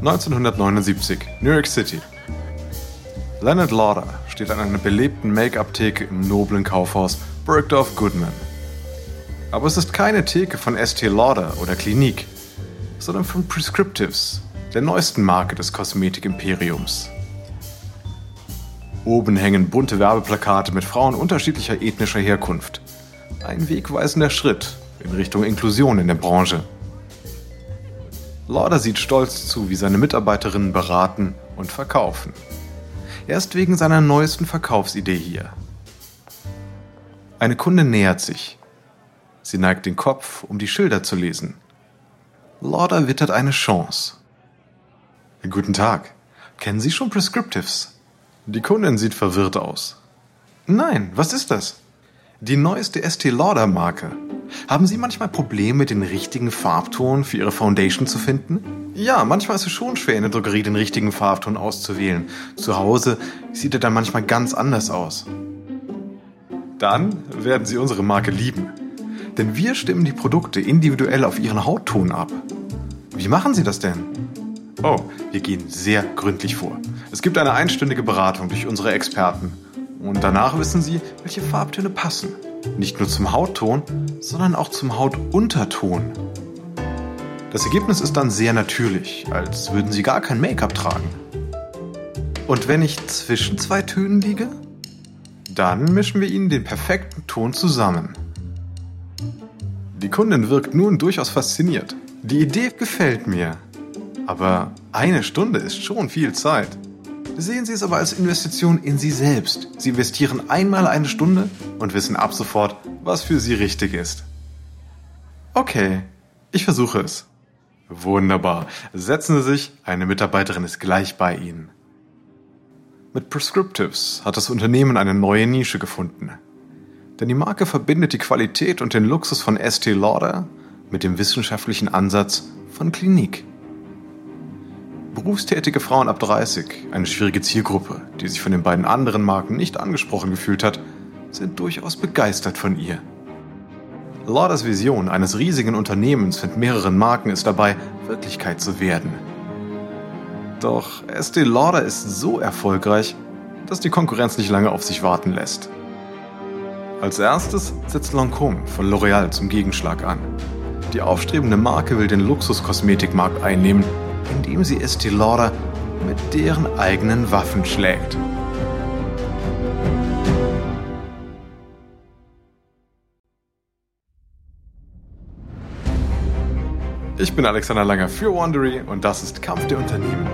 1979, New York City. Leonard Lauder steht an einer belebten Make-up-Theke im noblen Kaufhaus Bergdorf Goodman. Aber es ist keine Theke von Estee Lauder oder Clinique, sondern von Prescriptives, der neuesten Marke des Kosmetik-Imperiums. Oben hängen bunte Werbeplakate mit Frauen unterschiedlicher ethnischer Herkunft. Ein wegweisender Schritt in Richtung Inklusion in der Branche. Lauder sieht stolz zu, wie seine Mitarbeiterinnen beraten und verkaufen. Er ist wegen seiner neuesten Verkaufsidee hier. Eine Kunde nähert sich. Sie neigt den Kopf, um die Schilder zu lesen. Lauder wittert eine Chance. Guten Tag. Kennen Sie schon Prescriptives? Die Kundin sieht verwirrt aus. Nein, was ist das? Die neueste Estee Lauder Marke. Haben Sie manchmal Probleme, den richtigen Farbton für Ihre Foundation zu finden? Ja, manchmal ist es schon schwer, in der Drogerie den richtigen Farbton auszuwählen. Zu Hause sieht er dann manchmal ganz anders aus. Dann werden Sie unsere Marke lieben. Denn wir stimmen die Produkte individuell auf Ihren Hautton ab. Wie machen Sie das denn? Oh, wir gehen sehr gründlich vor. Es gibt eine einstündige Beratung durch unsere Experten. Und danach wissen Sie, welche Farbtöne passen. Nicht nur zum Hautton, sondern auch zum Hautunterton. Das Ergebnis ist dann sehr natürlich, als würden Sie gar kein Make-up tragen. Und wenn ich zwischen zwei Tönen liege? Dann mischen wir Ihnen den perfekten Ton zusammen. Die Kundin wirkt nun durchaus fasziniert. Die Idee gefällt mir. Aber eine Stunde ist schon viel Zeit. Sehen Sie es aber als Investition in Sie selbst. Sie investieren einmal eine Stunde und wissen ab sofort, was für Sie richtig ist. Okay, ich versuche es. Wunderbar. Setzen Sie sich, eine Mitarbeiterin ist gleich bei Ihnen. Mit Prescriptives hat das Unternehmen eine neue Nische gefunden. Denn die Marke verbindet die Qualität und den Luxus von Estee Lauder mit dem wissenschaftlichen Ansatz von Klinik. Berufstätige Frauen ab 30, eine schwierige Zielgruppe, die sich von den beiden anderen Marken nicht angesprochen gefühlt hat, sind durchaus begeistert von ihr. Lauders Vision eines riesigen Unternehmens mit mehreren Marken ist dabei, Wirklichkeit zu werden. Doch Estee Lauder ist so erfolgreich, dass die Konkurrenz nicht lange auf sich warten lässt. Als erstes setzt Lancôme von L'Oréal zum Gegenschlag an. Die aufstrebende Marke will den Luxuskosmetikmarkt einnehmen indem sie Estee mit deren eigenen Waffen schlägt. Ich bin Alexander Langer für Wandery und das ist Kampf der Unternehmen.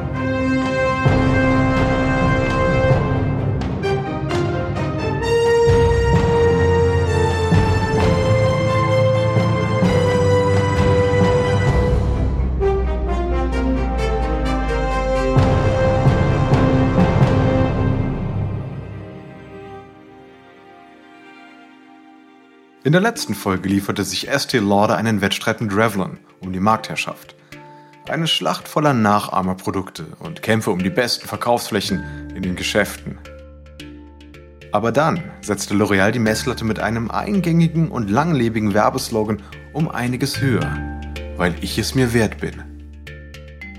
In der letzten Folge lieferte sich Estee Lauder einen Wettstreit mit Revlon um die Marktherrschaft. Eine Schlacht voller Nachahmerprodukte und Kämpfe um die besten Verkaufsflächen in den Geschäften. Aber dann setzte L'Oreal die Messlatte mit einem eingängigen und langlebigen Werbeslogan um einiges höher, weil ich es mir wert bin.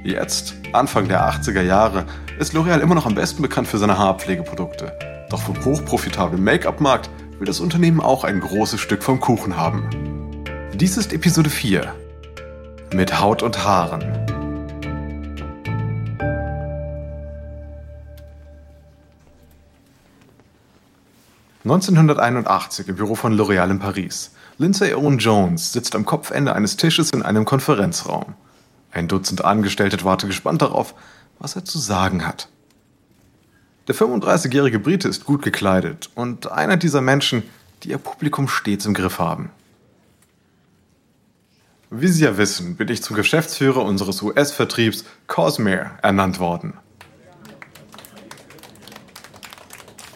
Jetzt, Anfang der 80er Jahre, ist L'Oreal immer noch am besten bekannt für seine Haarpflegeprodukte. Doch vom hochprofitablen Make-up-Markt will das Unternehmen auch ein großes Stück vom Kuchen haben. Dies ist Episode 4 mit Haut und Haaren. ...1981 im Büro von L'Oréal in Paris. Lindsay Owen Jones sitzt am Kopfende eines Tisches in einem Konferenzraum. Ein Dutzend Angestellte warten gespannt darauf, was er zu sagen hat. Der 35-jährige Brite ist gut gekleidet und einer dieser Menschen, die ihr Publikum stets im Griff haben. Wie Sie ja wissen, bin ich zum Geschäftsführer unseres US-Vertriebs Cosmere ernannt worden.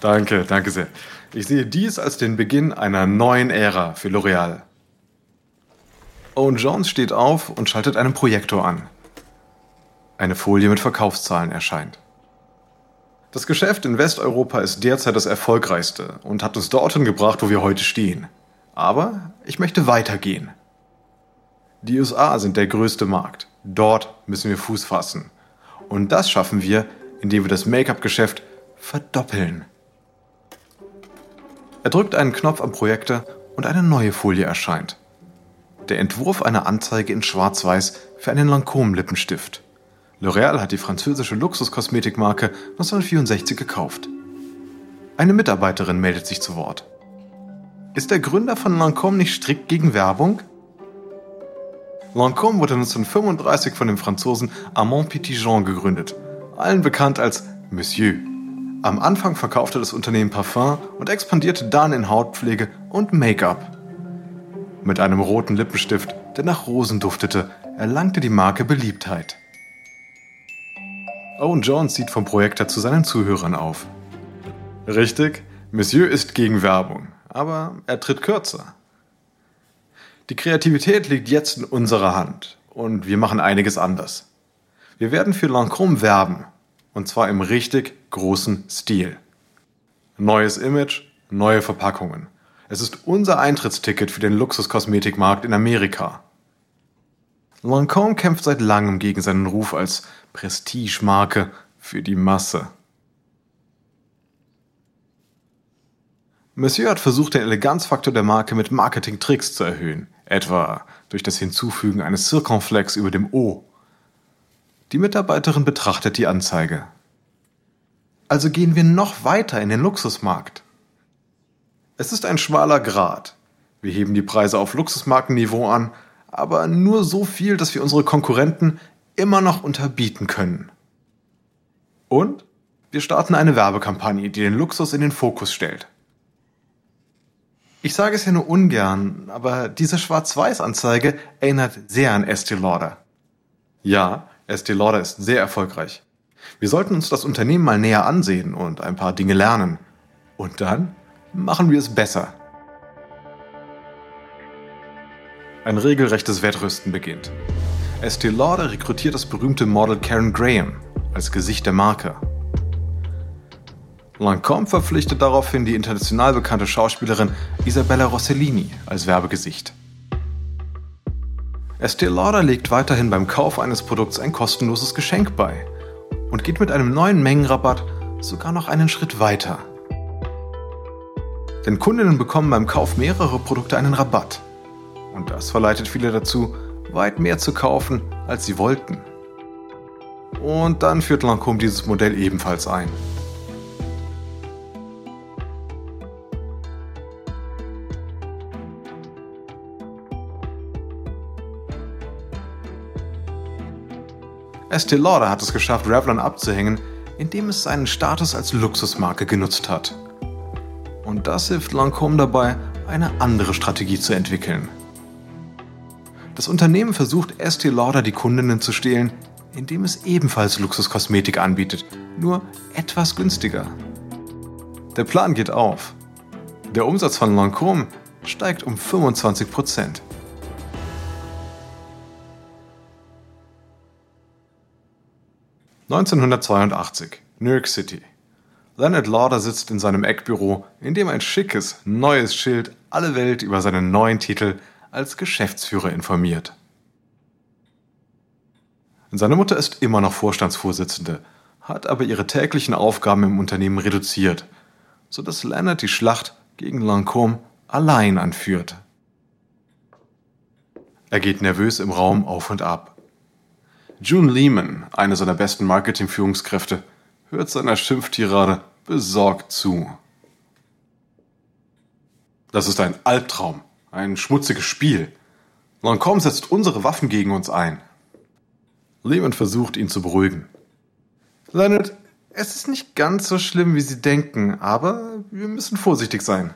Danke, danke sehr. Ich sehe dies als den Beginn einer neuen Ära für L'Oreal. Owen Jones steht auf und schaltet einen Projektor an. Eine Folie mit Verkaufszahlen erscheint. Das Geschäft in Westeuropa ist derzeit das erfolgreichste und hat uns dorthin gebracht, wo wir heute stehen. Aber ich möchte weitergehen. Die USA sind der größte Markt. Dort müssen wir Fuß fassen. Und das schaffen wir, indem wir das Make-up-Geschäft verdoppeln. Er drückt einen Knopf am Projektor und eine neue Folie erscheint. Der Entwurf einer Anzeige in Schwarz-Weiß für einen Lancôme-Lippenstift. L'Oréal hat die französische Luxuskosmetikmarke 1964 gekauft. Eine Mitarbeiterin meldet sich zu Wort. Ist der Gründer von Lancôme nicht strikt gegen Werbung? Lancôme wurde 1935 von dem Franzosen Armand Petitjean gegründet, allen bekannt als Monsieur. Am Anfang verkaufte das Unternehmen Parfum und expandierte dann in Hautpflege und Make-up. Mit einem roten Lippenstift, der nach Rosen duftete, erlangte die Marke Beliebtheit. Owen Jones sieht vom Projektor zu seinen Zuhörern auf. Richtig, Monsieur ist gegen Werbung, aber er tritt kürzer. Die Kreativität liegt jetzt in unserer Hand und wir machen einiges anders. Wir werden für Lancôme werben und zwar im richtig großen Stil. Neues Image, neue Verpackungen. Es ist unser Eintrittsticket für den Luxuskosmetikmarkt in Amerika. Lancôme kämpft seit langem gegen seinen Ruf als Prestigemarke für die Masse. Monsieur hat versucht, den Eleganzfaktor der Marke mit Marketing-Tricks zu erhöhen, etwa durch das Hinzufügen eines Circonflex über dem O. Die Mitarbeiterin betrachtet die Anzeige. Also gehen wir noch weiter in den Luxusmarkt. Es ist ein schmaler Grat. Wir heben die Preise auf Luxusmarkenniveau an, aber nur so viel, dass wir unsere Konkurrenten immer noch unterbieten können. Und wir starten eine Werbekampagne, die den Luxus in den Fokus stellt. Ich sage es ja nur ungern, aber diese Schwarz-Weiß-Anzeige erinnert sehr an Estee Lauder. Ja, Estee Lauder ist sehr erfolgreich. Wir sollten uns das Unternehmen mal näher ansehen und ein paar Dinge lernen. Und dann machen wir es besser. Ein regelrechtes Wettrüsten beginnt. Estee Lauder rekrutiert das berühmte Model Karen Graham als Gesicht der Marke. Lancôme verpflichtet daraufhin die international bekannte Schauspielerin Isabella Rossellini als Werbegesicht. Estee Lauder legt weiterhin beim Kauf eines Produkts ein kostenloses Geschenk bei und geht mit einem neuen Mengenrabatt sogar noch einen Schritt weiter. Denn Kundinnen bekommen beim Kauf mehrerer Produkte einen Rabatt. Und das verleitet viele dazu, weit mehr zu kaufen, als sie wollten. Und dann führt Lancôme dieses Modell ebenfalls ein. Estee Lauder hat es geschafft, Revlon abzuhängen, indem es seinen Status als Luxusmarke genutzt hat. Und das hilft Lancôme dabei, eine andere Strategie zu entwickeln. Das Unternehmen versucht Estee Lauder die Kundinnen zu stehlen, indem es ebenfalls Luxuskosmetik anbietet, nur etwas günstiger. Der Plan geht auf. Der Umsatz von Lancôme steigt um 25 Prozent. ...1982, New York City. Leonard Lauder sitzt in seinem Eckbüro, in dem ein schickes, neues Schild alle Welt über seinen neuen Titel als Geschäftsführer informiert. Seine Mutter ist immer noch Vorstandsvorsitzende, hat aber ihre täglichen Aufgaben im Unternehmen reduziert, sodass Leonard die Schlacht gegen Lancôme allein anführt. Er geht nervös im Raum auf und ab. June Lehman, eine seiner besten Marketing-Führungskräfte, hört seiner Schimpftirade besorgt zu. Das ist ein Albtraum, ein schmutziges Spiel. Lancôme setzt unsere Waffen gegen uns ein. Lehman versucht, ihn zu beruhigen. Leonard, es ist nicht ganz so schlimm, wie Sie denken, aber wir müssen vorsichtig sein.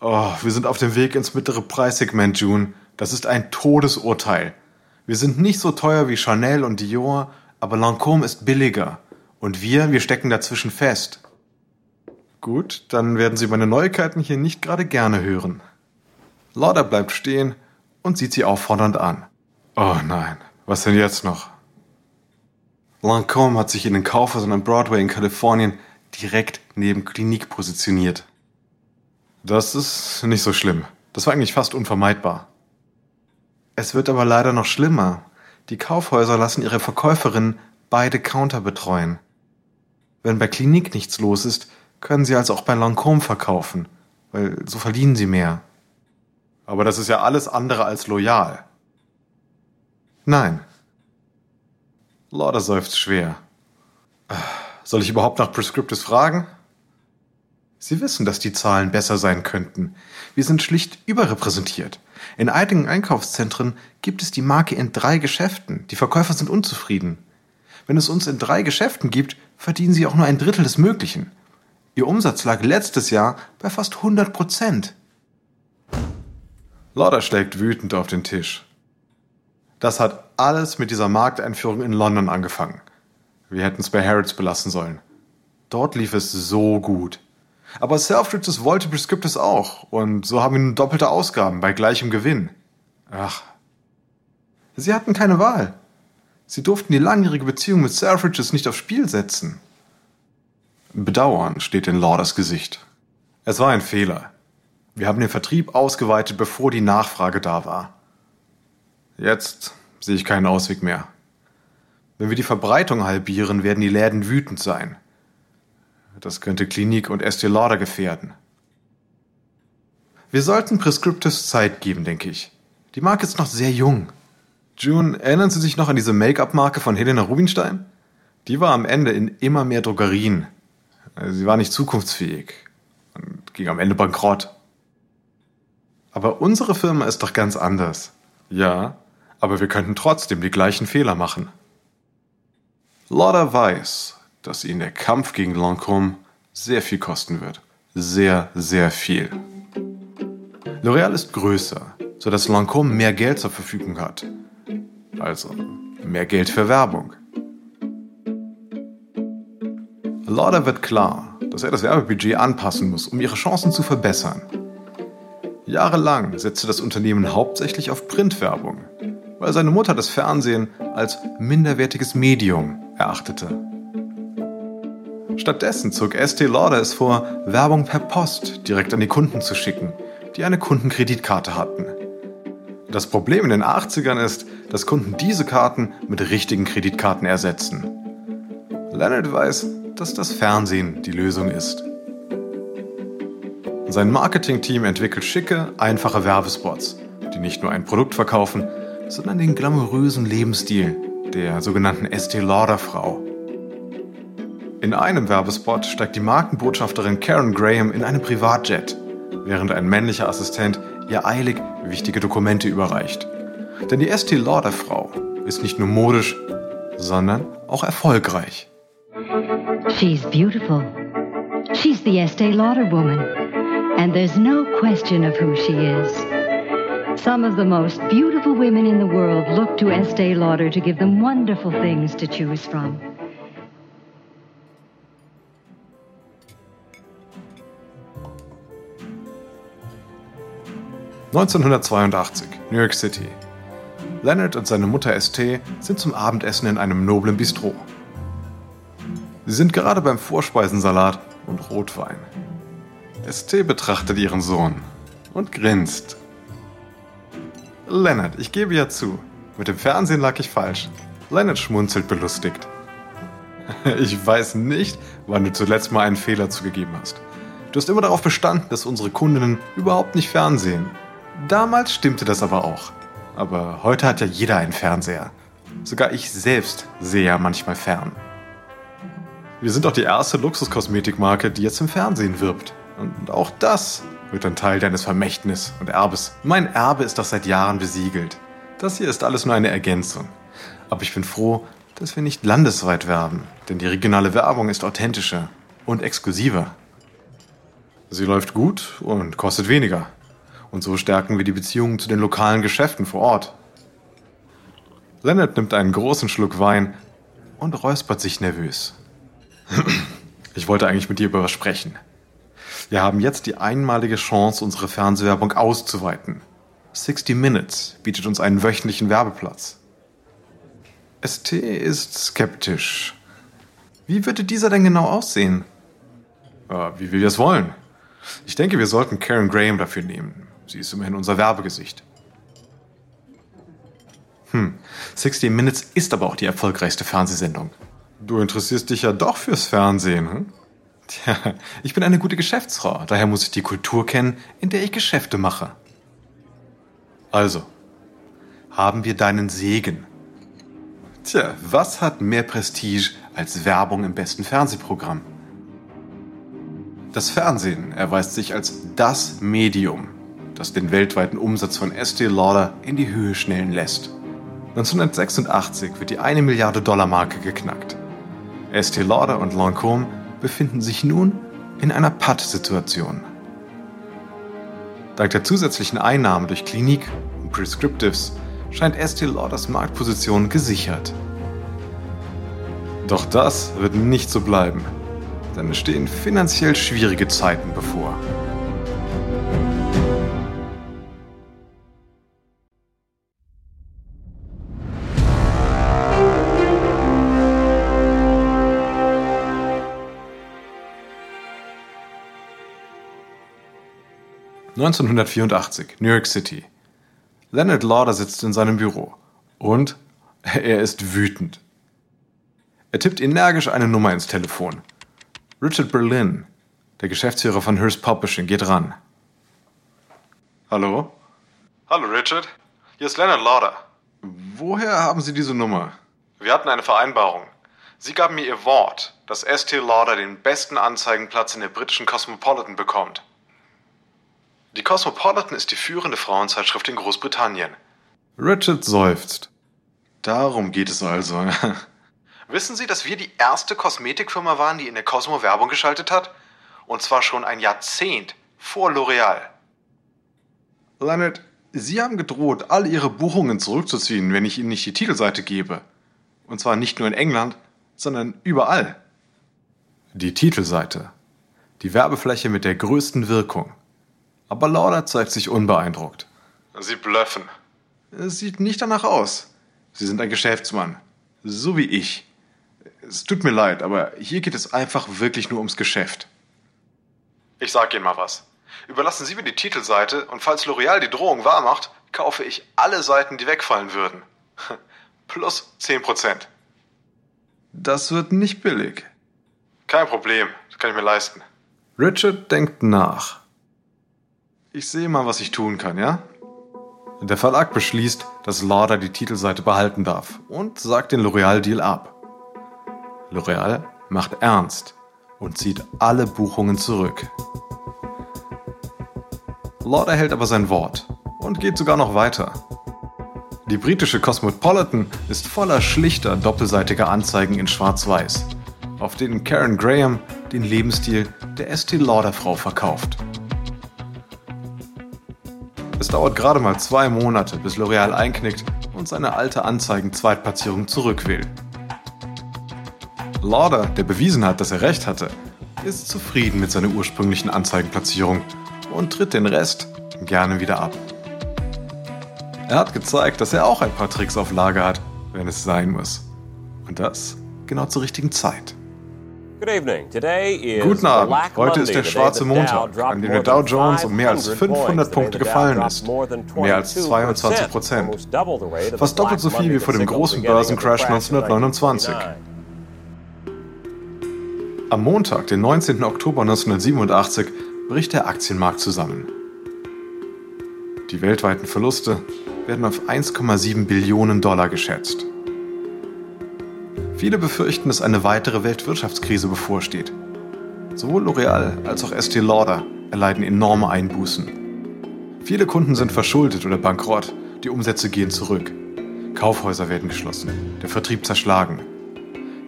Oh, wir sind auf dem Weg ins mittlere Preissegment, June. Das ist ein Todesurteil. Wir sind nicht so teuer wie Chanel und Dior, aber Lancôme ist billiger. Und wir, wir stecken dazwischen fest. Gut, dann werden Sie meine Neuigkeiten hier nicht gerade gerne hören. Lauder bleibt stehen und sieht sie auffordernd an. Oh nein, was denn jetzt noch? Lancôme hat sich in den Kaufhäusern am Broadway in Kalifornien direkt neben Klinik positioniert. Das ist nicht so schlimm. Das war eigentlich fast unvermeidbar. Es wird aber leider noch schlimmer. Die Kaufhäuser lassen ihre Verkäuferinnen beide Counter betreuen. Wenn bei Klinik nichts los ist, können Sie also auch bei Lancôme verkaufen, weil so verdienen Sie mehr. Aber das ist ja alles andere als loyal. Nein. Lauder seufzt schwer. Soll ich überhaupt nach Prescriptives fragen? Sie wissen, dass die Zahlen besser sein könnten. Wir sind schlicht überrepräsentiert. In einigen Einkaufszentren gibt es die Marke in drei Geschäften. Die Verkäufer sind unzufrieden. Wenn es uns in drei Geschäften gibt, verdienen sie auch nur ein Drittel des Möglichen. Ihr Umsatz lag letztes Jahr bei fast 100 Prozent. Lauder schlägt wütend auf den Tisch. Das hat alles mit dieser Markteinführung in London angefangen. Wir hätten es bei Harrods belassen sollen. Dort lief es so gut. Aber Selfridges wollte Prescriptus auch und so haben wir nun doppelte Ausgaben bei gleichem Gewinn. Ach. Sie hatten keine Wahl. Sie durften die langjährige Beziehung mit Selfridges nicht aufs Spiel setzen. Bedauern steht in Lauders Gesicht. Es war ein Fehler. Wir haben den Vertrieb ausgeweitet, bevor die Nachfrage da war. Jetzt sehe ich keinen Ausweg mehr. Wenn wir die Verbreitung halbieren, werden die Läden wütend sein. Das könnte Klinik und Estee Lauder gefährden. Wir sollten Prescriptives Zeit geben, denke ich. Die Marke ist noch sehr jung. June, erinnern Sie sich noch an diese Make-up-Marke von Helena Rubinstein? Die war am Ende in immer mehr Drogerien. Sie war nicht zukunftsfähig und ging am Ende bankrott. Aber unsere Firma ist doch ganz anders. Ja, aber wir könnten trotzdem die gleichen Fehler machen. Lauder weiß, dass ihnen der Kampf gegen Lancôme sehr viel kosten wird. Sehr, sehr viel. L'Oréal ist größer, sodass Lancôme mehr Geld zur Verfügung hat. Also mehr Geld für Werbung. Lauder wird klar, dass er das Werbebudget anpassen muss, um ihre Chancen zu verbessern. Jahrelang setzte das Unternehmen hauptsächlich auf Printwerbung, weil seine Mutter das Fernsehen als minderwertiges Medium erachtete. Stattdessen zog Estee Lauder es vor, Werbung per Post direkt an die Kunden zu schicken, die eine Kundenkreditkarte hatten. Das Problem in den 80ern ist, dass Kunden diese Karten mit richtigen Kreditkarten ersetzen. Leonard weiß, dass das Fernsehen die Lösung ist. Sein Marketingteam entwickelt schicke, einfache Werbespots, die nicht nur ein Produkt verkaufen, sondern den glamourösen Lebensstil der sogenannten Estee Lauder Frau. In einem Werbespot steigt die Markenbotschafterin Karen Graham in einem Privatjet, während ein männlicher Assistent ihr eilig wichtige Dokumente überreicht. Denn die Estee Lauder Frau ist nicht nur modisch, sondern auch erfolgreich. She's beautiful. She's the Estee Lauder woman. And there's no question of who she is. Some of the most beautiful women in the world look to Estee Lauder to give them wonderful things to choose from. 1982, New York City. Leonard und seine Mutter ST sind zum Abendessen in einem noblen Bistro. Sie sind gerade beim Vorspeisensalat und Rotwein. ST betrachtet ihren Sohn und grinst. Leonard, ich gebe ja zu, mit dem Fernsehen lag ich falsch. Leonard schmunzelt belustigt. Ich weiß nicht, wann du zuletzt mal einen Fehler zugegeben hast. Du hast immer darauf bestanden, dass unsere Kundinnen überhaupt nicht fernsehen. Damals stimmte das aber auch. Aber heute hat ja jeder einen Fernseher. Sogar ich selbst sehe ja manchmal fern. Wir sind auch die erste Luxuskosmetikmarke, die jetzt im Fernsehen wirbt. Und auch das wird ein Teil deines Vermächtnis und Erbes. Mein Erbe ist doch seit Jahren besiegelt. Das hier ist alles nur eine Ergänzung. Aber ich bin froh, dass wir nicht landesweit werben, denn die regionale Werbung ist authentischer und exklusiver. Sie läuft gut und kostet weniger. Und so stärken wir die Beziehungen zu den lokalen Geschäften vor Ort. Leonard nimmt einen großen Schluck Wein und räuspert sich nervös. Ich wollte eigentlich mit dir über was sprechen. Wir haben jetzt die einmalige Chance, unsere Fernsehwerbung auszuweiten. 60 Minutes bietet uns einen wöchentlichen Werbeplatz. ST ist skeptisch. Wie würde dieser denn genau aussehen? Äh, wie wir es wollen. Ich denke, wir sollten Karen Graham dafür nehmen. Sie ist immerhin unser Werbegesicht. Hm, 60 Minutes ist aber auch die erfolgreichste Fernsehsendung. Du interessierst dich ja doch fürs Fernsehen, hm? Tja, ich bin eine gute Geschäftsfrau, daher muss ich die Kultur kennen, in der ich Geschäfte mache. Also, haben wir deinen Segen. Tja, was hat mehr Prestige als Werbung im besten Fernsehprogramm? Das Fernsehen erweist sich als das Medium, das den weltweiten Umsatz von Estee Lauder in die Höhe schnellen lässt. 1986 wird die 1 Milliarde Dollar Marke geknackt. Estee Lauder und Lancôme befinden sich nun in einer Patt-Situation. Dank der zusätzlichen Einnahmen durch Klinik und Prescriptives scheint Estee Lauders Marktposition gesichert. Doch das wird nicht so bleiben, denn es stehen finanziell schwierige Zeiten bevor. 1984, New York City. Leonard Lauder sitzt in seinem Büro. Und er ist wütend. Er tippt energisch eine Nummer ins Telefon. Richard Berlin, der Geschäftsführer von Hearst Publishing, geht ran. Hallo? Hallo Richard, hier ist Leonard Lauder. Woher haben Sie diese Nummer? Wir hatten eine Vereinbarung. Sie gaben mir Ihr Wort, dass Estee Lauder den besten Anzeigenplatz in der britischen Cosmopolitan bekommt. Die Cosmopolitan ist die führende Frauenzeitschrift in Großbritannien. Richard seufzt. Darum geht es also. Wissen Sie, dass wir die erste Kosmetikfirma waren, die in der Cosmo Werbung geschaltet hat? Und zwar schon ein Jahrzehnt vor L'Oreal. Leonard, Sie haben gedroht, all Ihre Buchungen zurückzuziehen, wenn ich Ihnen nicht die Titelseite gebe. Und zwar nicht nur in England, sondern überall. Die Titelseite. Die Werbefläche mit der größten Wirkung. Aber Lauder zeigt sich unbeeindruckt. Sie blöffen. Es sieht nicht danach aus. Sie sind ein Geschäftsmann. So wie ich. Es tut mir leid, aber hier geht es einfach wirklich nur ums Geschäft. Ich sag Ihnen mal was. Überlassen Sie mir die Titelseite und falls L'Oreal die Drohung wahrmacht, kaufe ich alle Seiten, die wegfallen würden. Plus 10%. Das wird nicht billig. Kein Problem, das kann ich mir leisten. Richard denkt nach. Ich sehe mal, was ich tun kann, ja? Der Verlag beschließt, dass Lauder die Titelseite behalten darf und sagt den L'Oreal-Deal ab. L'Oreal macht ernst und zieht alle Buchungen zurück. Lauder hält aber sein Wort und geht sogar noch weiter. Die britische Cosmopolitan ist voller schlichter doppelseitiger Anzeigen in Schwarz-Weiß, auf denen Karen Graham den Lebensstil der Estee Lauder Frau verkauft. Dauert gerade mal zwei Monate, bis L'Oreal einknickt und seine alte Anzeigen-Zweitplatzierung zurück will. Lauder, der bewiesen hat, dass er recht hatte, ist zufrieden mit seiner ursprünglichen Anzeigenplatzierung und tritt den Rest gerne wieder ab. Er hat gezeigt, dass er auch ein paar Tricks auf Lager hat, wenn es sein muss. Und das genau zur richtigen Zeit. Guten Abend. Heute ist der schwarze Montag, an dem der Dow Jones um mehr als 500 Punkte gefallen ist. Mehr als 22 Prozent. Fast doppelt so viel wie vor dem großen Börsencrash 1929. Am Montag, den 19. Oktober 1987, bricht der Aktienmarkt zusammen. Die weltweiten Verluste werden auf 1,7 Billionen Dollar geschätzt. Viele befürchten, dass eine weitere Weltwirtschaftskrise bevorsteht. Sowohl L'Oreal als auch Estee Lauder erleiden enorme Einbußen. Viele Kunden sind verschuldet oder bankrott, die Umsätze gehen zurück. Kaufhäuser werden geschlossen, der Vertrieb zerschlagen.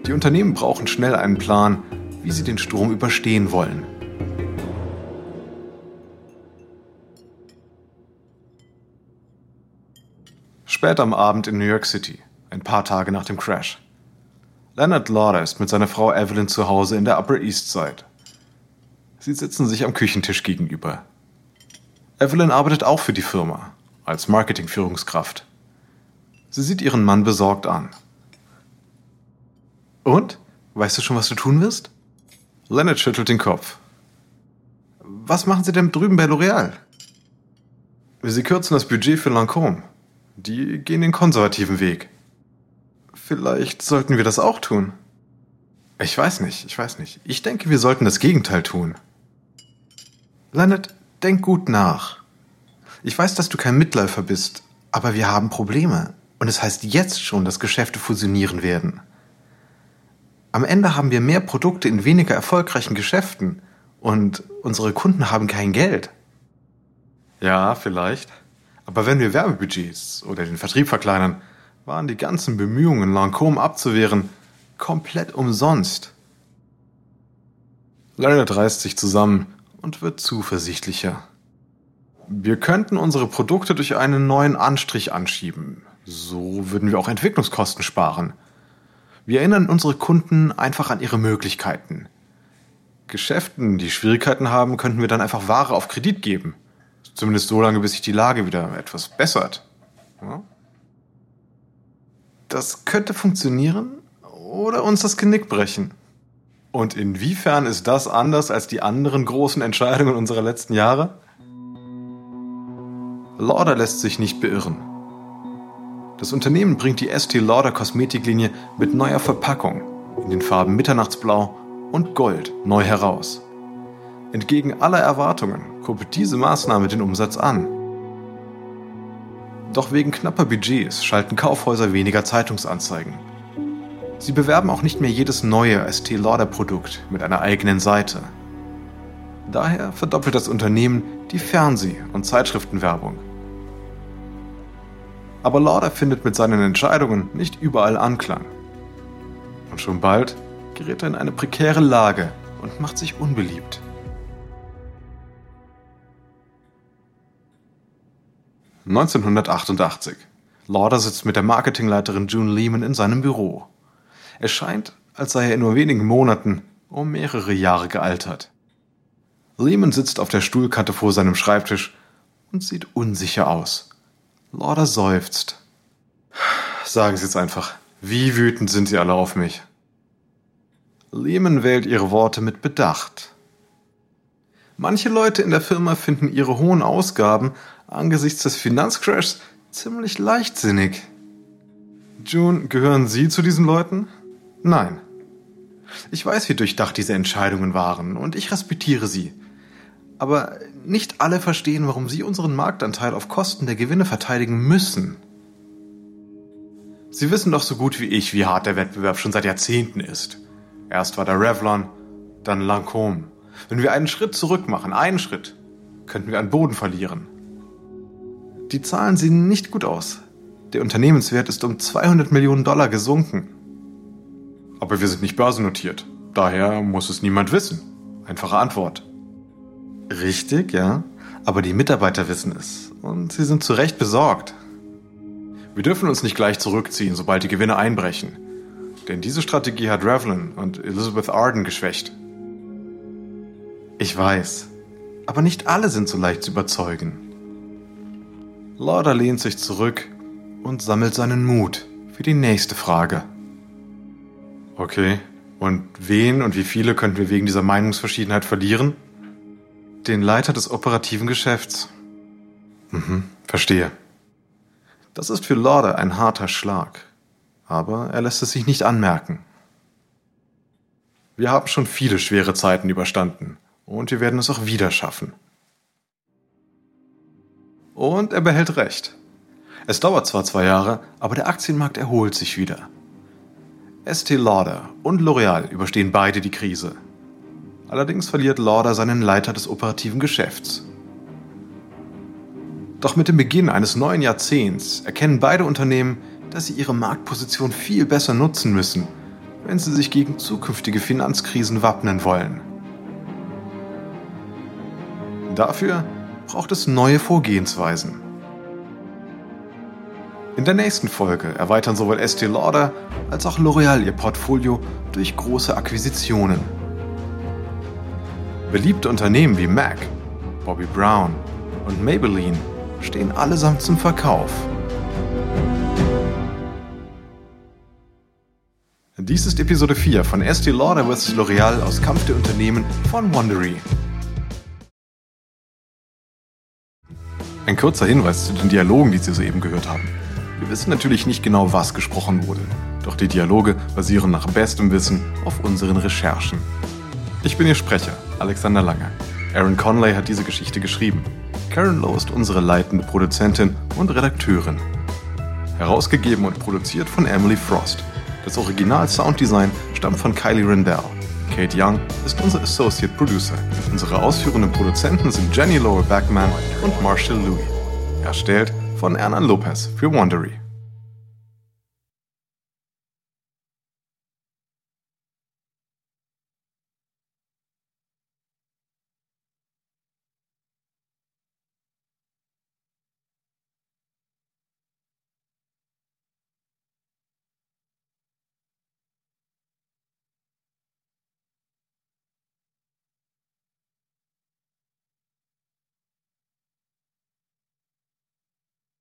Die Unternehmen brauchen schnell einen Plan, wie sie den Sturm überstehen wollen. Spät am Abend in New York City, ein paar Tage nach dem Crash. Leonard Lauder ist mit seiner Frau Evelyn zu Hause in der Upper East Side. Sie sitzen sich am Küchentisch gegenüber. Evelyn arbeitet auch für die Firma, als Marketingführungskraft. Sie sieht ihren Mann besorgt an. Und? Weißt du schon, was du tun wirst? Leonard schüttelt den Kopf. Was machen Sie denn drüben bei L'Oreal? Sie kürzen das Budget für Lancôme. Die gehen den konservativen Weg. Vielleicht sollten wir das auch tun. Ich weiß nicht, ich weiß nicht. Ich denke, wir sollten das Gegenteil tun. Leonard, denk gut nach. Ich weiß, dass du kein Mitläufer bist, aber wir haben Probleme. Und es heißt jetzt schon, dass Geschäfte fusionieren werden. Am Ende haben wir mehr Produkte in weniger erfolgreichen Geschäften und unsere Kunden haben kein Geld. Ja, vielleicht. Aber wenn wir Werbebudgets oder den Vertrieb verkleinern, waren die ganzen Bemühungen, Lancôme abzuwehren, komplett umsonst. Leonard reißt sich zusammen und wird zuversichtlicher. Wir könnten unsere Produkte durch einen neuen Anstrich anschieben. So würden wir auch Entwicklungskosten sparen. Wir erinnern unsere Kunden einfach an ihre Möglichkeiten. Geschäften, die Schwierigkeiten haben, könnten wir dann einfach Ware auf Kredit geben. Zumindest so lange, bis sich die Lage wieder etwas bessert. Ja? Das könnte funktionieren oder uns das Genick brechen. Und inwiefern ist das anders als die anderen großen Entscheidungen unserer letzten Jahre? Lauder lässt sich nicht beirren. Das Unternehmen bringt die ST Lauder Kosmetiklinie mit neuer Verpackung in den Farben Mitternachtsblau und Gold neu heraus. Entgegen aller Erwartungen kurbelt diese Maßnahme den Umsatz an. Doch wegen knapper Budgets schalten Kaufhäuser weniger Zeitungsanzeigen. Sie bewerben auch nicht mehr jedes neue ST Lauder Produkt mit einer eigenen Seite. Daher verdoppelt das Unternehmen die Fernseh- und Zeitschriftenwerbung. Aber Lauder findet mit seinen Entscheidungen nicht überall Anklang. Und schon bald gerät er in eine prekäre Lage und macht sich unbeliebt. 1988. Lauder sitzt mit der Marketingleiterin June Lehman in seinem Büro. Es scheint, als sei er in nur wenigen Monaten um mehrere Jahre gealtert. Lehman sitzt auf der Stuhlkante vor seinem Schreibtisch und sieht unsicher aus. Lauder seufzt. Sagen Sie es einfach. Wie wütend sind Sie alle auf mich? Lehman wählt ihre Worte mit Bedacht. Manche Leute in der Firma finden ihre hohen Ausgaben angesichts des Finanzcrashs ziemlich leichtsinnig. June, gehören Sie zu diesen Leuten? Nein. Ich weiß, wie durchdacht diese Entscheidungen waren und ich respektiere sie. Aber nicht alle verstehen, warum Sie unseren Marktanteil auf Kosten der Gewinne verteidigen müssen. Sie wissen doch so gut wie ich, wie hart der Wettbewerb schon seit Jahrzehnten ist. Erst war der Revlon, dann Lancôme. Wenn wir einen Schritt zurück machen, einen Schritt, könnten wir an Boden verlieren. Die Zahlen sehen nicht gut aus. Der Unternehmenswert ist um 200 Millionen Dollar gesunken. Aber wir sind nicht börsennotiert. Daher muss es niemand wissen. Einfache Antwort. Richtig, ja. Aber die Mitarbeiter wissen es. Und sie sind zu Recht besorgt. Wir dürfen uns nicht gleich zurückziehen, sobald die Gewinne einbrechen. Denn diese Strategie hat Revlon und Elizabeth Arden geschwächt. Ich weiß. Aber nicht alle sind so leicht zu überzeugen. Lauder lehnt sich zurück und sammelt seinen Mut für die nächste Frage. Okay, und wen und wie viele könnten wir wegen dieser Meinungsverschiedenheit verlieren? Den Leiter des operativen Geschäfts. Mhm, verstehe. Das ist für Lauder ein harter Schlag, aber er lässt es sich nicht anmerken. Wir haben schon viele schwere Zeiten überstanden und wir werden es auch wieder schaffen. Und er behält recht. Es dauert zwar zwei Jahre, aber der Aktienmarkt erholt sich wieder. Estee Lauder und L'Oreal überstehen beide die Krise. Allerdings verliert Lauder seinen Leiter des operativen Geschäfts. Doch mit dem Beginn eines neuen Jahrzehnts erkennen beide Unternehmen, dass sie ihre Marktposition viel besser nutzen müssen, wenn sie sich gegen zukünftige Finanzkrisen wappnen wollen. Dafür braucht es neue Vorgehensweisen. In der nächsten Folge erweitern sowohl Estee Lauder als auch L'Oreal ihr Portfolio durch große Akquisitionen. Beliebte Unternehmen wie MAC, Bobby Brown und Maybelline stehen allesamt zum Verkauf. Dies ist Episode 4 von Estee Lauder vs. L'Oreal aus Kampf der Unternehmen von Wondery. Ein kurzer Hinweis zu den Dialogen, die Sie soeben gehört haben. Wir wissen natürlich nicht genau, was gesprochen wurde, doch die Dialoge basieren nach bestem Wissen auf unseren Recherchen. Ich bin Ihr Sprecher, Alexander Lange. Aaron Conley hat diese Geschichte geschrieben. Karen Lowe ist unsere leitende Produzentin und Redakteurin. Herausgegeben und produziert von Emily Frost. Das Original Sounddesign stammt von Kylie Rendell. Kate Young ist unser Associate Producer. Unsere ausführenden Produzenten sind Jenny Lower Backman und Marshall Louis. Erstellt von Ernan Lopez für Wandery.